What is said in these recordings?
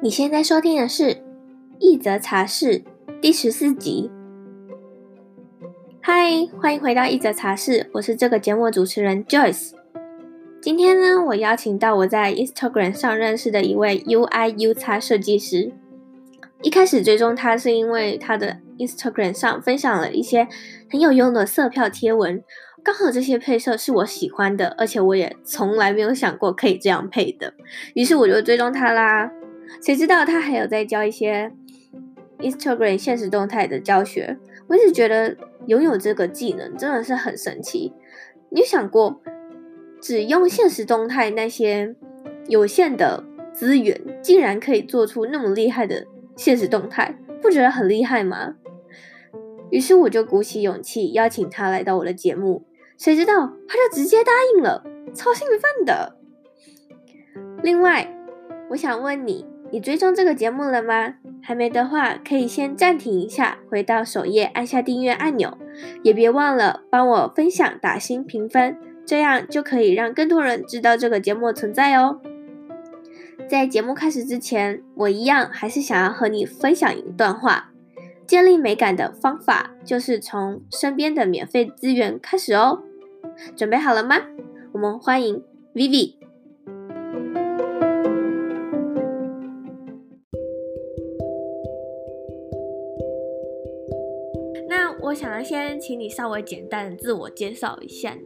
你现在收听的是《一则茶室》第十四集。嗨，欢迎回到《一则茶室》，我是这个节目主持人 Joyce。今天呢，我邀请到我在 Instagram 上认识的一位 UI/UX 设计师。一开始追踪他是因为他的 Instagram 上分享了一些很有用的色票贴文，刚好这些配色是我喜欢的，而且我也从来没有想过可以这样配的，于是我就追踪他啦。谁知道他还有在教一些 Instagram 现实动态的教学，我一直觉得拥有这个技能真的是很神奇。你想过，只用现实动态那些有限的资源，竟然可以做出那么厉害的现实动态，不觉得很厉害吗？于是我就鼓起勇气邀请他来到我的节目，谁知道他就直接答应了，超兴奋的。另外，我想问你。你追踪这个节目了吗？还没的话，可以先暂停一下，回到首页按下订阅按钮，也别忘了帮我分享、打星、评分，这样就可以让更多人知道这个节目存在哦。在节目开始之前，我一样还是想要和你分享一段话：建立美感的方法就是从身边的免费资源开始哦。准备好了吗？我们欢迎 Vivi。那我想要先请你稍微简单的自我介绍一下。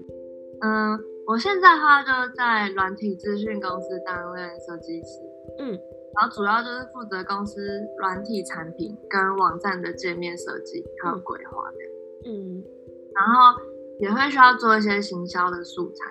嗯，我现在的话就是在软体资讯公司担任设计师，嗯，然后主要就是负责公司软体产品跟网站的界面设计还有规划的，嗯，然后也会需要做一些行销的素材，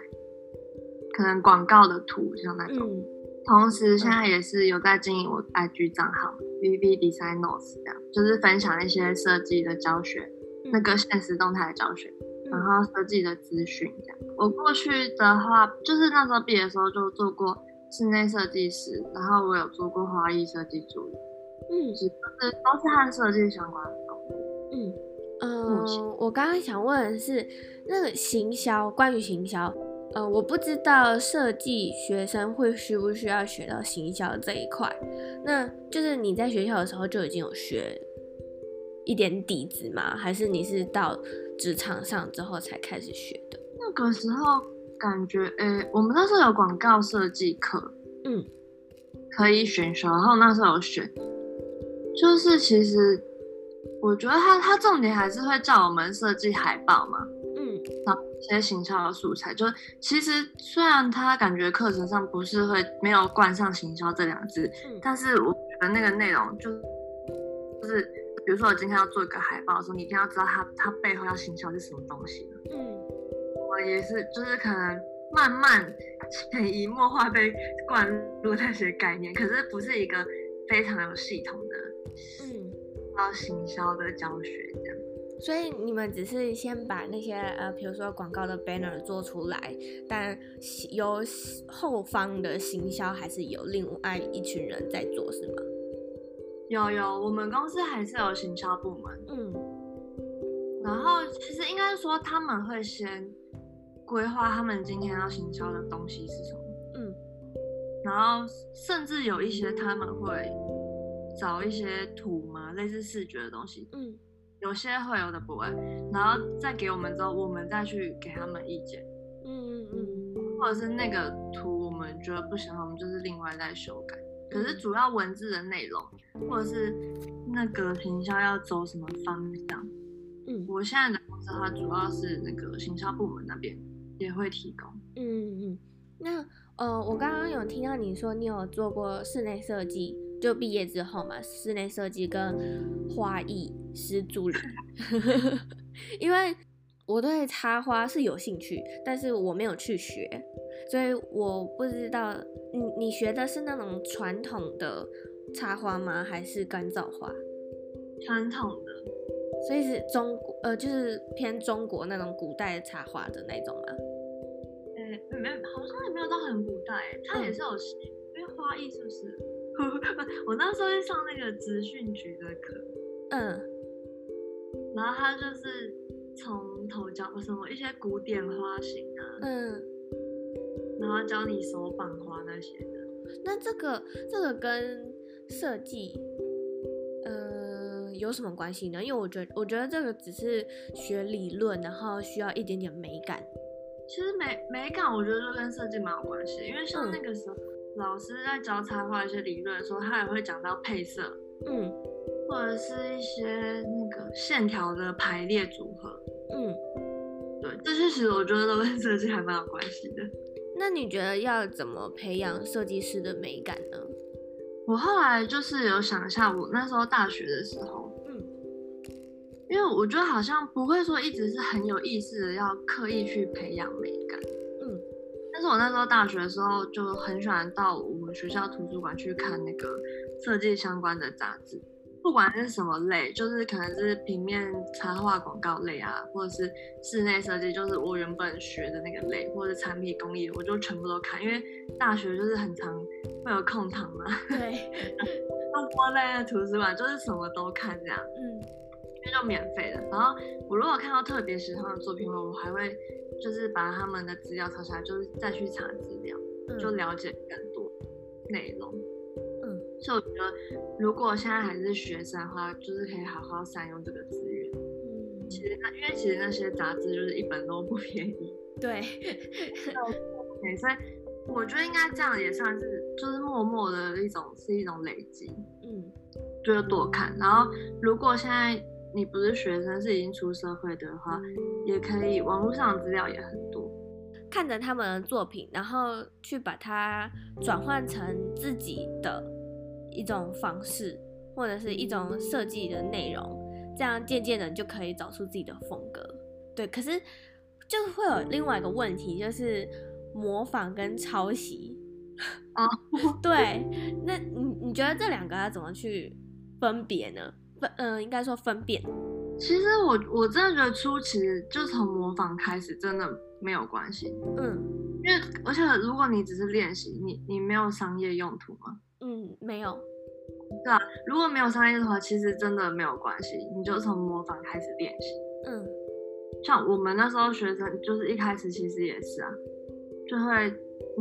可能广告的图像那种。嗯、同时现在也是有在经营我 IG 账号 VV Design Notes 这样，就是分享一些设计的教学。那个现实动态的教学，然后设计的资讯这样。我过去的话，就是那时候毕业的时候就做过室内设计师，然后我有做过花艺设计助理，嗯，是都是都是和设计相关的工作。嗯嗯、呃，我刚刚想问的是那个行销，关于行销，呃，我不知道设计学生会需不需要学到行销这一块，那就是你在学校的时候就已经有学。一点底子吗？还是你是到职场上之后才开始学的？那个时候感觉，诶、欸，我们那时候有广告设计课，嗯，可以选修，然后那时候有选，就是其实我觉得他他重点还是会叫我们设计海报嘛，嗯，然后一些行销的素材，就其实虽然他感觉课程上不是会没有冠上行销这两字，嗯，但是我觉得那个内容就就是。比如说我今天要做一个海报的时候，你一定要知道它它背后要行销是什么东西。嗯，我也是，就是可能慢慢潜移默化被灌入那些概念，可是不是一个非常有系统的，嗯，要行销的教学这样。所以你们只是先把那些呃，比如说广告的 banner 做出来，但由后方的行销还是有另外一群人在做，是吗？有有，我们公司还是有行销部门。嗯，然后其实应该说他们会先规划他们今天要行销的东西是什么。嗯，然后甚至有一些他们会找一些图嘛，类似视觉的东西。嗯，有些会，有的不会。然后再给我们之后，我们再去给他们意见。嗯嗯嗯，或者是那个图我们觉得不行，我们就是另外再修改。可是主要文字的内容，或者是那个行销要走什么方向，嗯，我现在的公司它主要是那个行销部门那边也会提供。嗯嗯，那呃，我刚刚有听到你说你有做过室内设计，就毕业之后嘛，室内设计跟花艺师助理，因为我对插花是有兴趣，但是我没有去学。所以我不知道，你你学的是那种传统的插花吗？还是干燥花？传统的，所以是中呃，就是偏中国那种古代插花的那种吗？没，好像也没有到很古代，它也是有，嗯、因为花艺是不是？我那时候在上那个职训局的课，嗯，然后他就是从头教什么一些古典花型啊，嗯，然后教你手绑花那些的。那这个这个跟设计，呃，有什么关系呢？因为我觉得我觉得这个只是学理论，然后需要一点点美感。其实美美感，我觉得就跟设计蛮有关系，因为像那个时候、嗯、老师在教插画一些理论的时候，他也会讲到配色，嗯，或者是一些那个线条的排列组合，嗯，对，这些其实我觉得都跟设计还蛮有关系的。那你觉得要怎么培养设计师的美感呢？我后来就是有想一下，我那时候大学的时候。因为我觉得好像不会说一直是很有意识的要刻意去培养美感，嗯，但是我那时候大学的时候就很喜欢到我们学校图书馆去看那个设计相关的杂志，不管是什么类，就是可能是平面插画广告类啊，或者是室内设计，就是我原本学的那个类，或者是产品工艺，我就全部都看，因为大学就是很常会有空堂嘛，对，那窝在图书馆就是什么都看这样，嗯。就免费的，然后我如果看到特别喜欢的作品，我还会就是把他们的资料抄下来，就是再去查资料，嗯、就了解更多内容。嗯，所以我觉得如果现在还是学生的话，就是可以好好善用这个资源。嗯，其实那因为其实那些杂志就是一本都不便宜。对，对，所以我觉得应该这样也算是就是默默的一种是一种累积。嗯，就是多看，然后如果现在。你不是学生，是已经出社会的话，也可以。网络上的资料也很多，看着他们的作品，然后去把它转换成自己的一种方式，或者是一种设计的内容，这样渐渐的就可以找出自己的风格。对，可是就会有另外一个问题，就是模仿跟抄袭。啊，对，那你你觉得这两个要怎么去分别呢？分嗯，应该说分辨。其实我我真的觉得初期就从模仿开始，真的没有关系。嗯，因为而且如果你只是练习，你你没有商业用途吗？嗯，没有。对啊，如果没有商业的话，其实真的没有关系，你就从模仿开始练习。嗯，像我们那时候学生，就是一开始其实也是啊，就会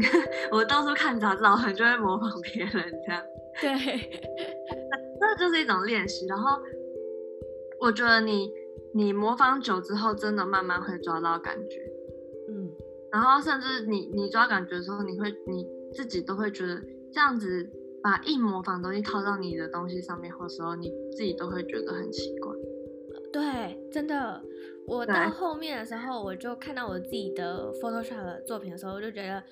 我到处看杂志，然后就会模仿别人这样。对。那就是一种练习，然后我觉得你你模仿久之后，真的慢慢会抓到感觉，嗯，然后甚至你你抓感觉的时候，你会你自己都会觉得这样子把硬模仿东西套到你的东西上面，或时候你自己都会觉得很奇怪。对，真的，我到后面的时候，我就看到我自己的 Photoshop 的作品的时候，我就觉得。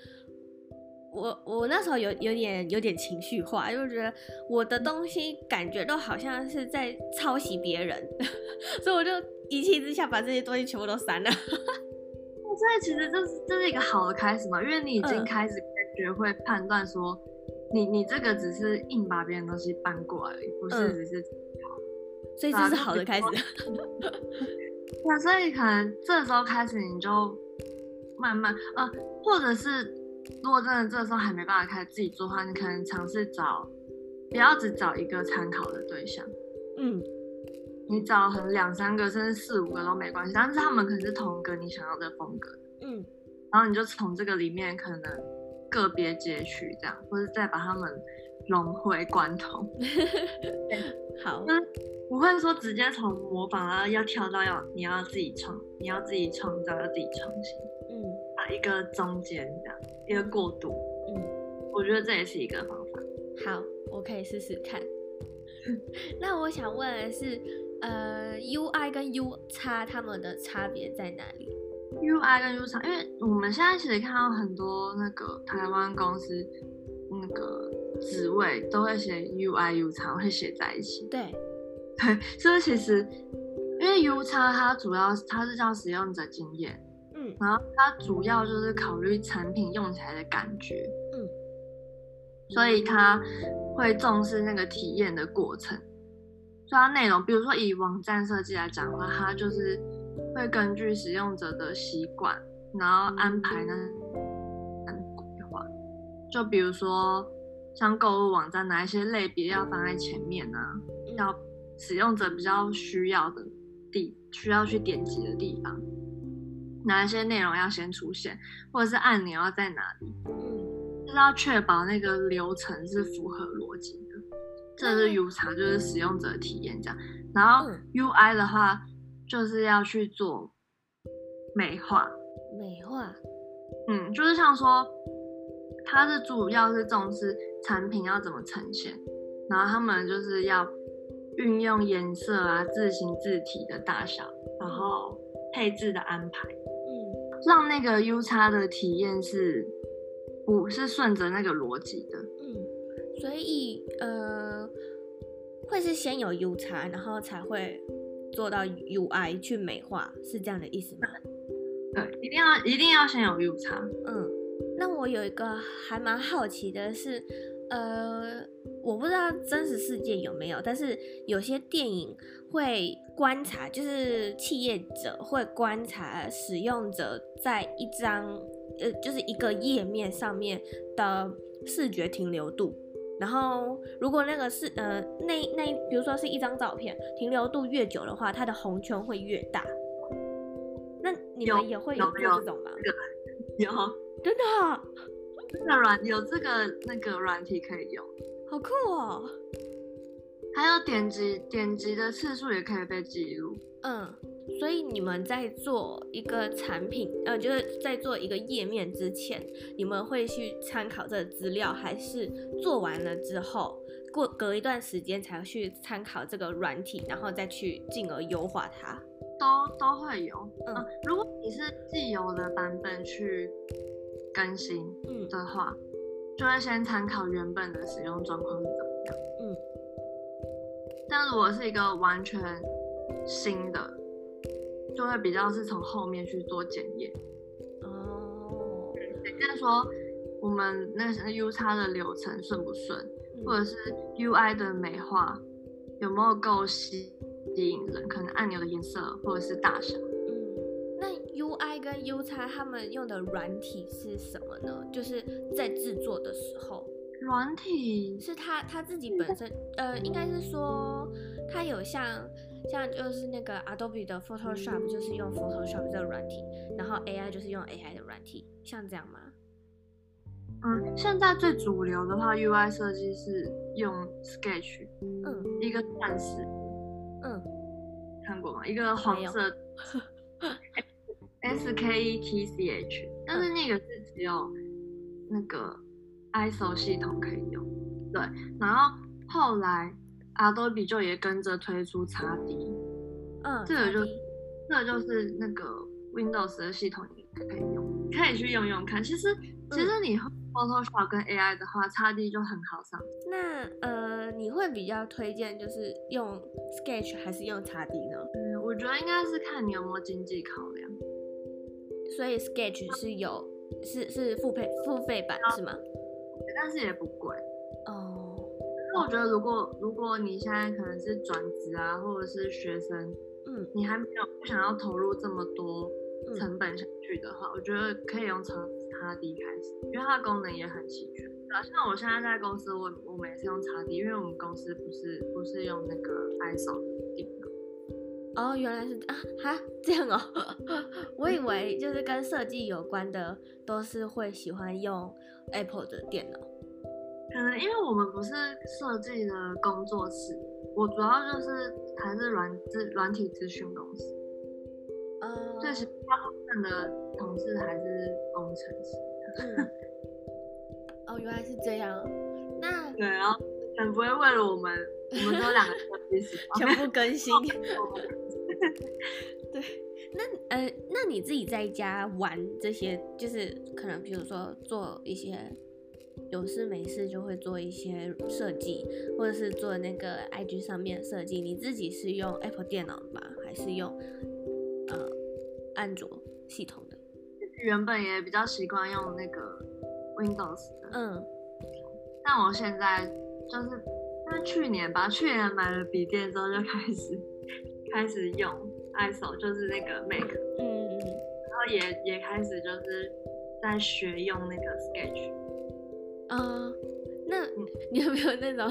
我我那时候有有点有点情绪化，就觉得我的东西感觉都好像是在抄袭别人，所以我就一气之下把这些东西全部都删了。所以其实这是这是一个好的开始嘛，因为你已经开始学会判断说，嗯、你你这个只是硬把别人东西搬过来而已，不是只是好、嗯，所以这是好的开始。那所以可能这时候开始你就慢慢呃，或者是。如果真的这时候还没办法开始自己做的话，你可能尝试找，不要只找一个参考的对象，嗯，你找很两三个甚至四五个都没关系，但是他们可能是同一个你想要的风格，嗯，然后你就从这个里面可能个别截取这样，或者再把他们融会贯通。好，那不会说直接从模仿啊要跳到要你要自己创，你要自己创造要自己创新，嗯，把一个中间这样。一个过渡，嗯，我觉得这也是一个方法。好，我可以试试看。那我想问的是，呃，UI 跟 U 叉他们的差别在哪里？UI 跟 U 叉因为我们现在其实看到很多那个台湾公司那个职位都会写 UI U 叉会写在一起。对，对，所以其实因为 U 叉它主要它是叫使用者经验。然后它主要就是考虑产品用起来的感觉，嗯，所以它会重视那个体验的过程。所以它内容，比如说以网站设计来讲的话，它就是会根据使用者的习惯，然后安排那规划。就比如说像购物网站，哪一些类别要放在前面呢？要使用者比较需要的地需要去点击的地方，哪一些内容要先出现，或者是按钮要在哪里，嗯，就是要确保那个流程是符合逻辑的。这是 U 叉，就是使用者体验这样。然后 UI 的话，就是要去做美化。美化，嗯，就是像说，它是主要是重视产品要怎么呈现，然后他们就是要运用颜色啊、字形字体的大小，然后配置的安排，嗯，让那个 U 叉的体验是不是顺着那个逻辑的，嗯，所以呃，会是先有 U 叉，然后才会做到 UI 去美化，是这样的意思吗？对，一定要一定要先有 U 叉。嗯，那我有一个还蛮好奇的是，呃，我不知道真实世界有没有，但是有些电影会观察，就是企业者会观察使用者在一张呃，就是一个页面上面的视觉停留度，然后如果那个是呃那那比如说是一张照片，停留度越久的话，它的红圈会越大。那你们也会有做这种吗？有，真的，这个软有这个那个软体可以用，好酷哦！还有点击点击的次数也可以被记录。嗯，所以你们在做一个产品，呃，就是在做一个页面之前，你们会去参考这个资料，还是做完了之后，过隔一段时间才去参考这个软体，然后再去进而优化它？都都会有，嗯，如果你是既有的版本去更新，嗯的话，嗯、就会先参考原本的使用状况是怎么样，嗯。但如果是一个完全新的，就会比较是从后面去做检验。哦，也就是说，我们那些 U 叉的流程顺不顺，嗯、或者是 UI 的美化有没有够细。吸引人，可能按钮的颜色或者是大小。跟 U 叉他们用的软体是什么呢？就是在制作的时候，软体是他他自己本身，呃，应该是说他有像像就是那个 Adobe 的 Photoshop，就是用 Photoshop 这个软体，然后 AI 就是用 AI 的软体，像这样吗？嗯，现在最主流的话，UI 设计是用 Sketch，嗯，一个钻石。嗯，看过吗？一个黄色 ，S K E T C H，但是那个是只有那个 ISO 系统可以用。对，然后后来 Adobe 就也跟着推出 XD，嗯，这个就这个就是那个 Windows 的系统也可以用，可以去用用看。其实其实你 Photoshop 跟 AI 的话，XD 就很好上。那呃，你会比较推荐就是用 Sketch 还是用 XD 呢？嗯，我觉得应该是看你有没有经济考量。所以 Sketch 是有是是付费付费版是吗？但是也不贵哦。那我觉得如果如果你现在可能是转职啊，或者是学生，嗯，你还没有不想要投入这么多成本下去的话，嗯、我觉得可以用从 XD 开始，因为它的功能也很齐全。啊像我现在在公司，我我们也是用 XD，因为我们公司不是不是用那个 ISO。哦，原来是啊哈这样哦，我以为就是跟设计有关的都是会喜欢用 Apple 的电脑。可能因为我们不是设计的工作室，我主要就是还是软资软体咨询公司。呃，最其实大部分的同事还是工程师。嗯哦，原来是这样。那对啊，很不会为了我们，我们都有两个设计师，全部更新。对，那呃，那你自己在家玩这些，就是可能比如说做一些有事没事就会做一些设计，或者是做那个 IG 上面设计。你自己是用 Apple 电脑吗？还是用呃安卓系统的？原本也比较习惯用那个。Windows 的，嗯，但我现在就是，那去年吧，去年买了笔电之后就开始开始用 ISO，就是那个 Mac，嗯嗯，然后也也开始就是在学用那个 Sketch，啊、嗯，那你有没有那种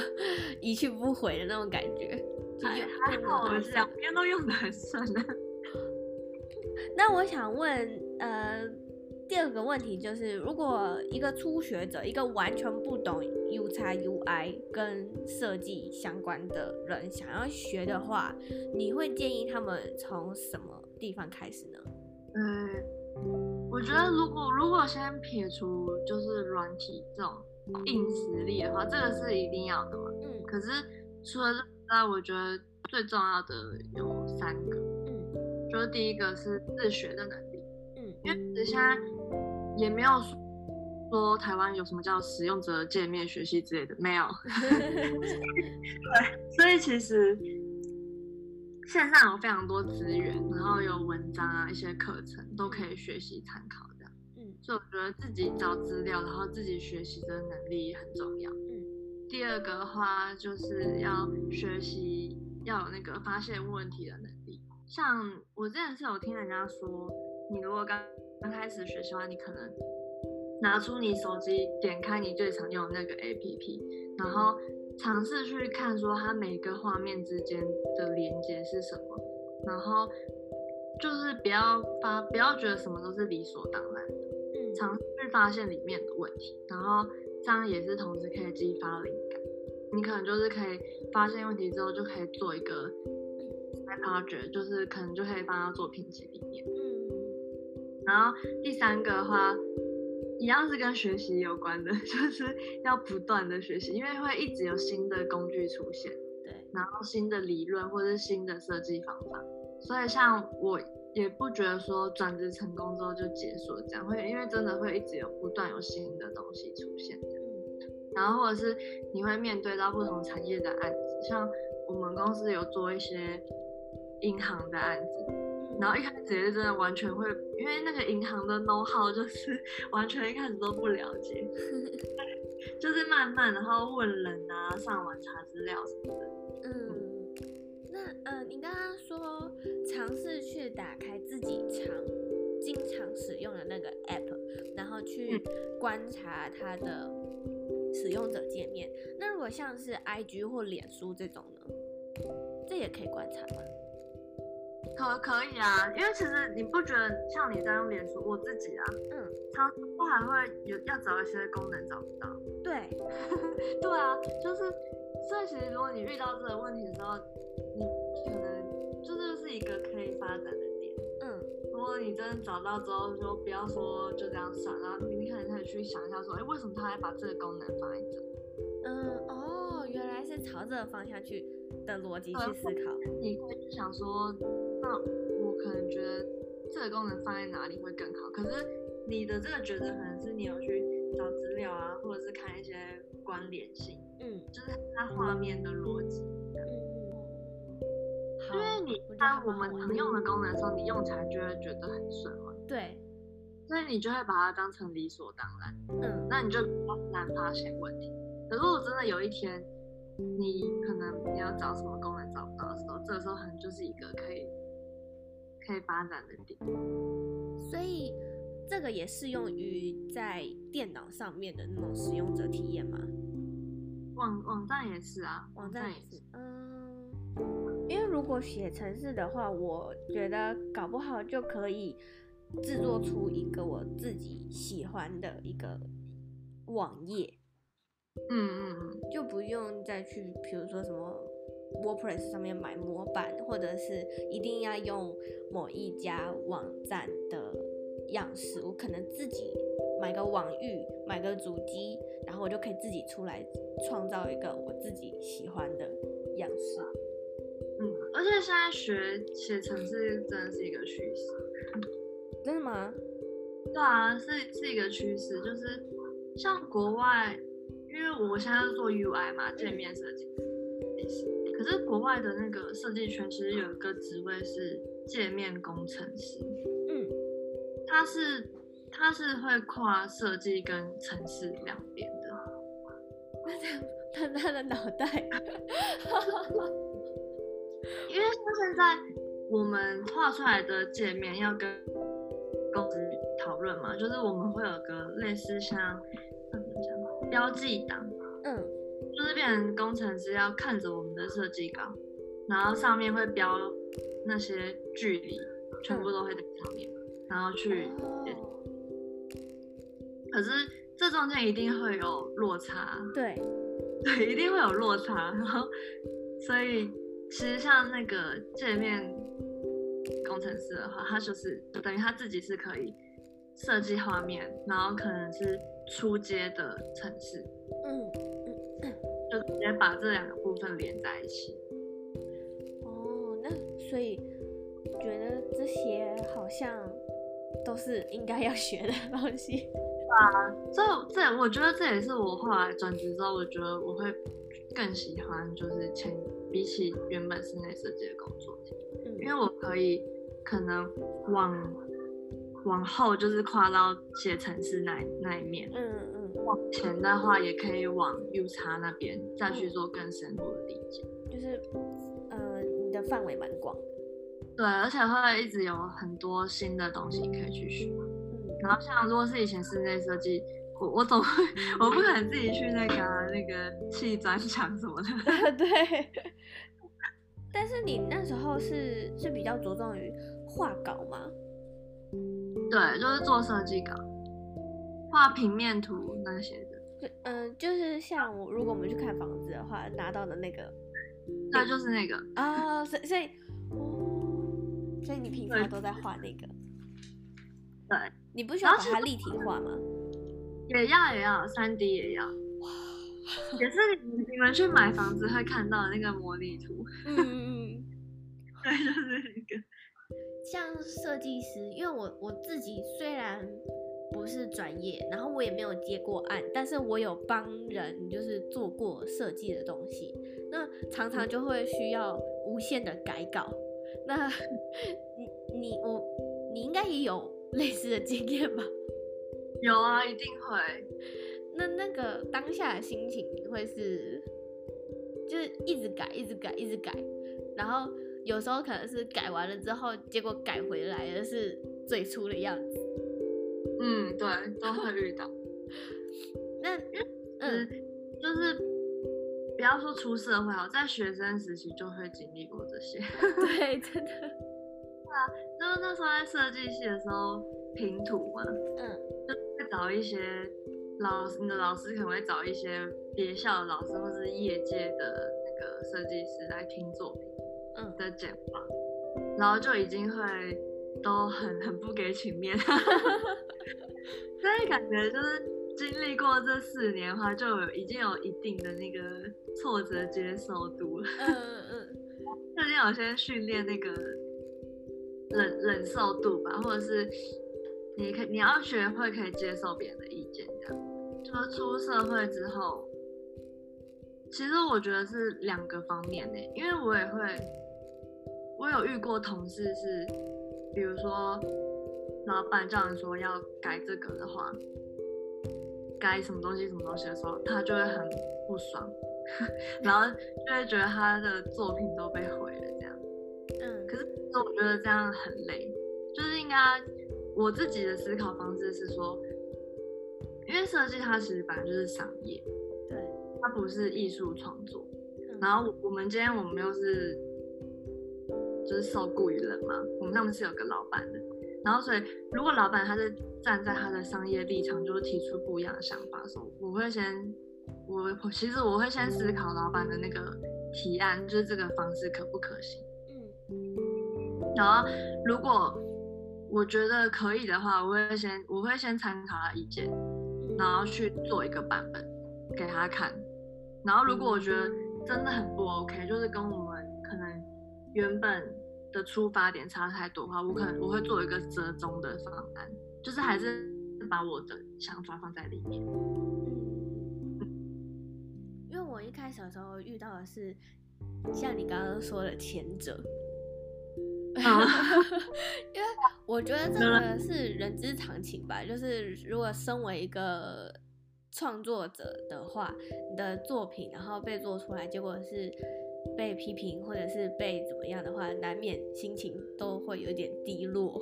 一去不回的那种感觉？还还好，两边都用的很顺。那我想问，呃，第二个问题就是，如果一个初学者，一个完全不懂 UX UI 跟设计相关的人想要学的话，你会建议他们从什么地方开始呢？嗯，我觉得如果如果先撇除就是软体这种硬实力的话，这个是一定要的嘛。嗯。可是除了这之外，我觉得最重要的有三个。嗯。就是第一个是自学的能力。嗯。因为现在也没有说台湾有什么叫使用者界面学习之类的，没有。对。所以其实。线上有非常多资源，然后有文章啊，一些课程都可以学习参考这样。嗯，所以我觉得自己找资料，然后自己学习的能力很重要。嗯，第二个的话就是要学习要有那个发现问题的能力。像我之前是有听人家说，你如果刚刚开始学习的话，你可能拿出你手机，点开你最常用的那个 APP，然后。尝试去看说它每个画面之间的连接是什么，然后就是不要发，不要觉得什么都是理所当然的，嗯，尝试发现里面的问题，然后这样也是同时可以激发灵感。你可能就是可以发现问题之后，就可以做一个 project，就是可能就可以放到作品集里面，嗯，然后第三个的话。一样是跟学习有关的，就是要不断的学习，因为会一直有新的工具出现，对，然后新的理论或者是新的设计方法，所以像我也不觉得说转职成功之后就结束这样，会因为真的会一直有不断有新的东西出现这样，然后或者是你会面对到不同产业的案子，像我们公司有做一些银行的案子。然后一开始也是真的完全会，因为那个银行的 know how 就是 完全一开始都不了解，就是慢慢然后问人啊，上网查资料什么的。嗯，那呃，你刚刚说尝试去打开自己常经常使用的那个 app，然后去观察它的使用者界面。那如果像是 IG 或脸书这种呢，这也可以观察吗？可可以啊，因为其实你不觉得像你在用脸书，我自己啊，嗯，常常都还会有要找一些功能找不到。对，对啊，就是所以其实如果你遇到这个问题的时候，你可能这就是是一个可以发展的点。嗯，如果你真的找到之后，就不要说就这样算，然后你可能可以去想一下说，哎，为什么他还把这个功能放在这？嗯，哦，原来是朝这个方向去的逻辑去思考。你会想说。那我可能觉得这个功能放在哪里会更好，可是你的这个觉得可能是你有去找资料啊，或者是看一些关联性，嗯，就是它画面的逻辑，嗯，因为你当我们常用的功能的时候，你用起来就会觉得很顺嘛，对，所以你就会把它当成理所当然，嗯，那你就难发现问题。可是如果真的有一天你可能你要找什么功能找不到的时候，这个时候可能就是一个可以。可以发展的点，所以这个也适用于在电脑上面的那种使用者体验吗？网网站也是啊，网站也是。嗯，因为如果写程式的话，我觉得搞不好就可以制作出一个我自己喜欢的一个网页。嗯嗯嗯，就不用再去，比如说什么。WordPress 上面买模板，或者是一定要用某一家网站的样式，我可能自己买个网域，买个主机，然后我就可以自己出来创造一个我自己喜欢的样式。嗯，而且现在学写程式真的是一个趋势。真的吗？对啊，是是一个趋势，就是像国外，因为我现在是做 UI 嘛，界面设计。是国外的那个设计圈其实有一个职位是界面工程师，嗯，他是他是会跨设计跟城市两边的。那这样他他的脑袋，因为像现在我们画出来的界面要跟公司讨论嘛，就是我们会有个类似像标记档，嗯。就是变成工程师要看着我们的设计稿，然后上面会标那些距离，全部都会在上面，然后去。可是这中间一定会有落差，对，对，一定会有落差。然后，所以其实像那个界面工程师的话，他就是等于他自己是可以设计画面，然后可能是出街的程式，嗯嗯，就直接把这两个部分连在一起。哦，那所以觉得这些好像都是应该要学的东西。啊，这这，我觉得这也是我后来转职之后，我觉得我会更喜欢，就是前比起原本室内设计的工作，嗯，因为我可以可能往往后就是跨到写程式那那一面，嗯嗯，往前的话也可以往 U 叉那边再去做更深入的理解，就是呃，你的范围蛮广，对，而且会一直有很多新的东西可以去学。嗯然后像如果是以前室内设计，我我总会 我不可能自己去那个、啊、那个砌砖墙什么的。对。但是你那时候是是比较着重于画稿吗？对，就是做设计稿，画平面图那些的。嗯、呃，就是像我，如果我们去看房子的话，拿到的那个，那就是那个啊，所以所以，所以你平常都在画那个。对，你不需要把它立体化吗？也要也要，三 D 也要。哇，也是你们去买房子会看到的那个模拟图。嗯嗯嗯，对，就是那个。像设计师，因为我我自己虽然不是专业，然后我也没有接过案，但是我有帮人就是做过设计的东西，那常常就会需要无限的改稿。那 你你我你应该也有。类似的经验吧，有啊，一定会。那那个当下的心情会是，就是一直改，一直改，一直改，然后有时候可能是改完了之后，结果改回来的是最初的样子。嗯，对，都会遇到。那嗯，就是不要说出社会哦，在学生时期就会经历过这些。对，真的。对啊，就是那时候在设计系的时候评图嘛，嗯，就会找一些老师，你的老师可能会找一些别校的老师或是业界的那个设计师来听作品，嗯的简报，嗯、然后就已经会都很很不给情面，所以感觉就是经历过这四年的话，就有已经有一定的那个挫折接受度了，嗯嗯嗯，最近有先训练那个。忍忍受度吧，或者是你可你要学会可以接受别人的意见，这样。就是出社会之后，其实我觉得是两个方面呢，因为我也会，我有遇过同事是，比如说老板叫人说要改这个的话，改什么东西什么东西的时候，他就会很不爽，然后就会觉得他的作品都被毁了这样。嗯，可是。我觉得这样很累，就是应该我自己的思考方式是说，因为设计它其实本来就是商业，对，它不是艺术创作。嗯、然后我们今天我们又是就是受雇于人嘛，我们上面是有个老板的，然后所以如果老板他是站在他的商业立场，就是提出不一样的想法的时候，我会先我其实我会先思考老板的那个提案，就是这个方式可不可行。嗯然后，如果我觉得可以的话，我会先我会先参考他意见，然后去做一个版本给他看。然后，如果我觉得真的很不 OK，就是跟我们可能原本的出发点差太多的话，我可能我会做一个折中的方案，就是还是把我的想法放在里面。嗯因为我一开始的时候遇到的是像你刚刚说的前者。因为我觉得这个是人之常情吧，就是如果身为一个创作者的话，你的作品然后被做出来，结果是被批评或者是被怎么样的话，难免心情都会有点低落。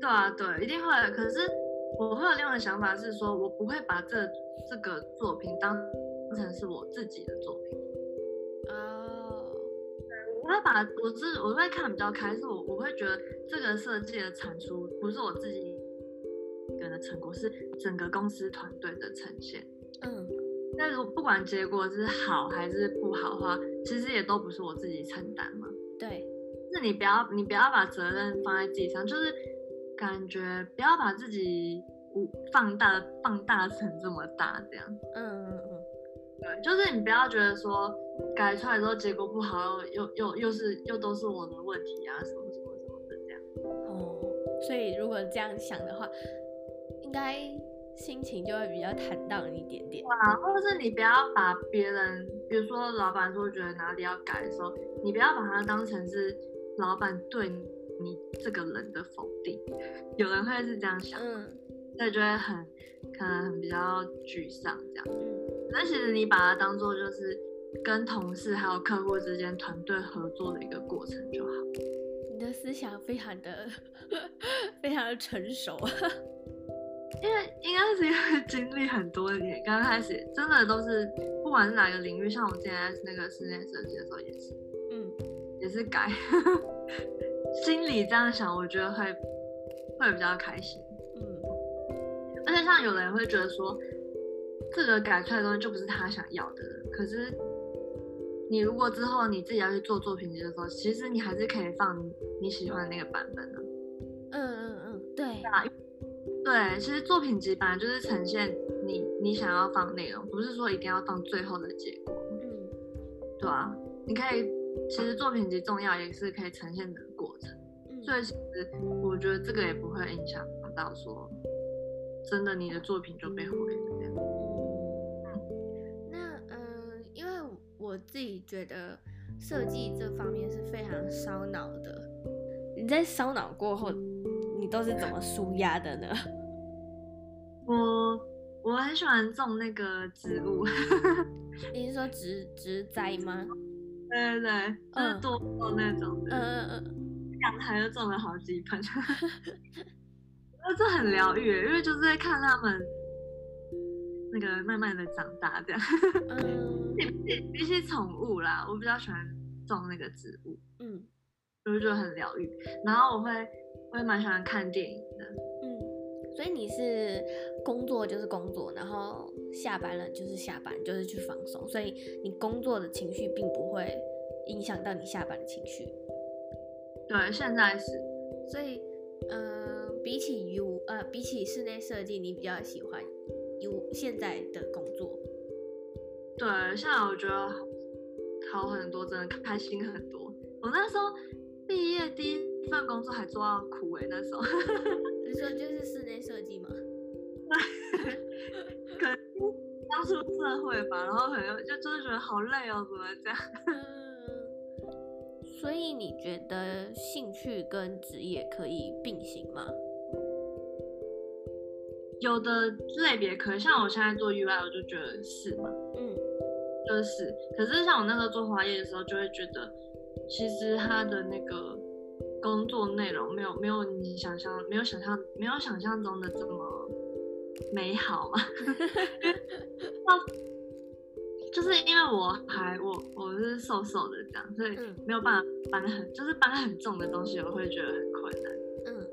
对啊，对，一定会。可是我会有另外的想法是说，我不会把这这个作品当成是我自己的作品。哦。我会把我是我会看比较开，是我我会觉得这个设计的产出不是我自己一个人的成果，是整个公司团队的呈现。嗯，但是不管结果是好还是不好的话，其实也都不是我自己承担嘛。对，是你不要你不要把责任放在自己上，就是感觉不要把自己放大放大成这么大这样。嗯嗯嗯，对，就是你不要觉得说。改出来之后结果不好，又又又是又都是我的问题啊，什么什么什么的这样。哦，所以如果这样想的话，应该心情就会比较坦荡一点点。啊，或者是你不要把别人，比如说老板说觉得哪里要改的时候，你不要把它当成是老板对你这个人的否定。有人会是这样想，嗯，所以就会很可能很比较沮丧这样。嗯，但其实你把它当做就是。跟同事还有客户之间团队合作的一个过程就好。你的思想非常的 非常的成熟，因为应该是因为经历很多年，刚开始真的都是不管是哪个领域，像我现在那个室内设计的时候也是，嗯，也是改，心里这样想，我觉得会会比较开心，嗯，而且像有人会觉得说，这个改出来的东西就不是他想要的，可是。你如果之后你自己要去做作品集的时候，其实你还是可以放你喜欢的那个版本的。嗯嗯嗯，对。对，其实作品集本来就是呈现你你想要放内容，不是说一定要放最后的结果。嗯，对啊，你可以，其实作品集重要也是可以呈现的过程。嗯，所以其实我觉得这个也不会影响到说，真的你的作品就被毁了这样。嗯，那嗯，因为我自己觉得设计这方面是非常烧脑的。你在烧脑过后，你都是怎么舒压的呢？我我很喜欢种那个植物。你是说植 植栽吗？对对对，就是多肉那种的。嗯嗯嗯。阳台就种了好几盆。那这很疗愈，因为就是在看他们。那个慢慢的长大，这样。嗯，比起宠物啦，我比较喜欢种那个植物。嗯，我就觉得很疗愈。然后我会，我也蛮喜欢看电影的。嗯，所以你是工作就是工作，然后下班了就是下班，就是去放松。所以你工作的情绪并不会影响到你下班的情绪。对，现在是。所以，嗯、呃，比起 U，呃，比起室内设计，你比较喜欢。有现在的工作，对，现在我觉得好很多，真的开心很多。我那时候毕业第一份工作还做到苦哎、欸，那时候。你说就是室内设计吗？可能刚出社会吧，然后可能就真的觉得好累哦，怎么这样？嗯，所以你觉得兴趣跟职业可以并行吗？有的类别可以，像我现在做 UI，我就觉得是嘛，嗯，就是。可是像我那时候做花业的时候，就会觉得，其实他的那个工作内容没有没有你想象，没有想象，没有想象中的这么美好嘛。就是因为我还我我是瘦瘦的这样，所以没有办法搬很，就是搬很重的东西，我会觉得很困难。嗯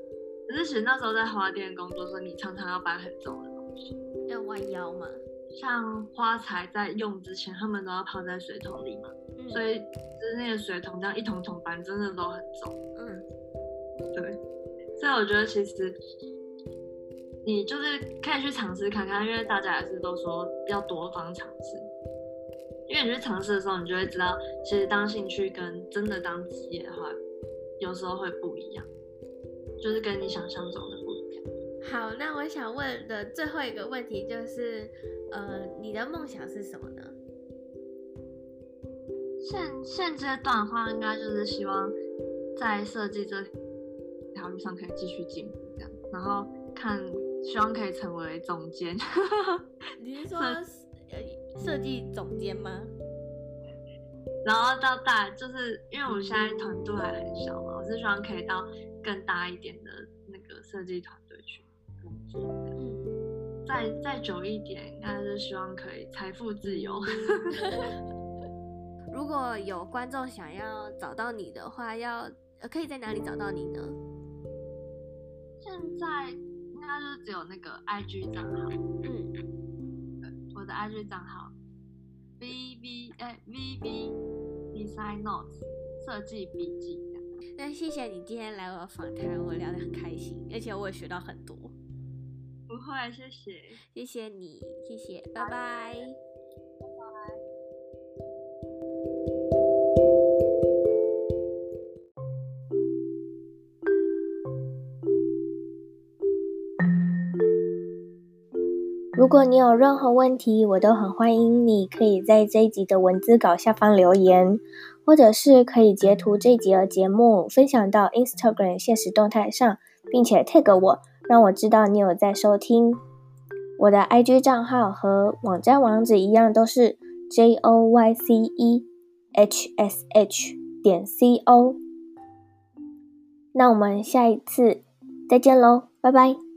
可是其实那时候在花店工作的时候，你常常要搬很重的东西，要弯腰嘛。像花材在用之前，他们都要泡在水桶里嘛，嗯、所以就是那个水桶这样一桶桶搬，真的都很重。嗯，对。所以我觉得其实你就是可以去尝试看看，因为大家也是都说要多方尝试。因为你去尝试的时候，你就会知道，其实当兴趣跟真的当职业的话，有时候会不一样。就是跟你想象中的不一样。好，那我想问的最后一个问题就是，呃，你的梦想是什么呢？现现阶段的话，应该就是希望在设计这条路上可以继续进步，这样，然后看，希望可以成为总监。你是说设设计总监吗？然后到大，就是因为我现在团队还很小嘛，我是希望可以到更大一点的那个设计团队去工作。嗯，再再久一点，应该是希望可以财富自由。如果果有观众想要找到你的话，要呃可以在哪里找到你呢？现在应该就只有那个 IG 账号，嗯，我的 IG 账号 V V 哎 V V Design Notes 设计笔记。那谢谢你今天来我访谈，我聊得很开心，而且我也学到很多。不会，谢谢，谢谢你，谢谢，拜拜。如果你有任何问题，我都很欢迎你可以在这一集的文字稿下方留言，或者是可以截图这一集的节目分享到 Instagram 现实动态上，并且 tag 我，让我知道你有在收听。我的 IG 账号和网站网址一样，都是 J O Y C E H S H 点 C O。那我们下一次再见喽，拜拜。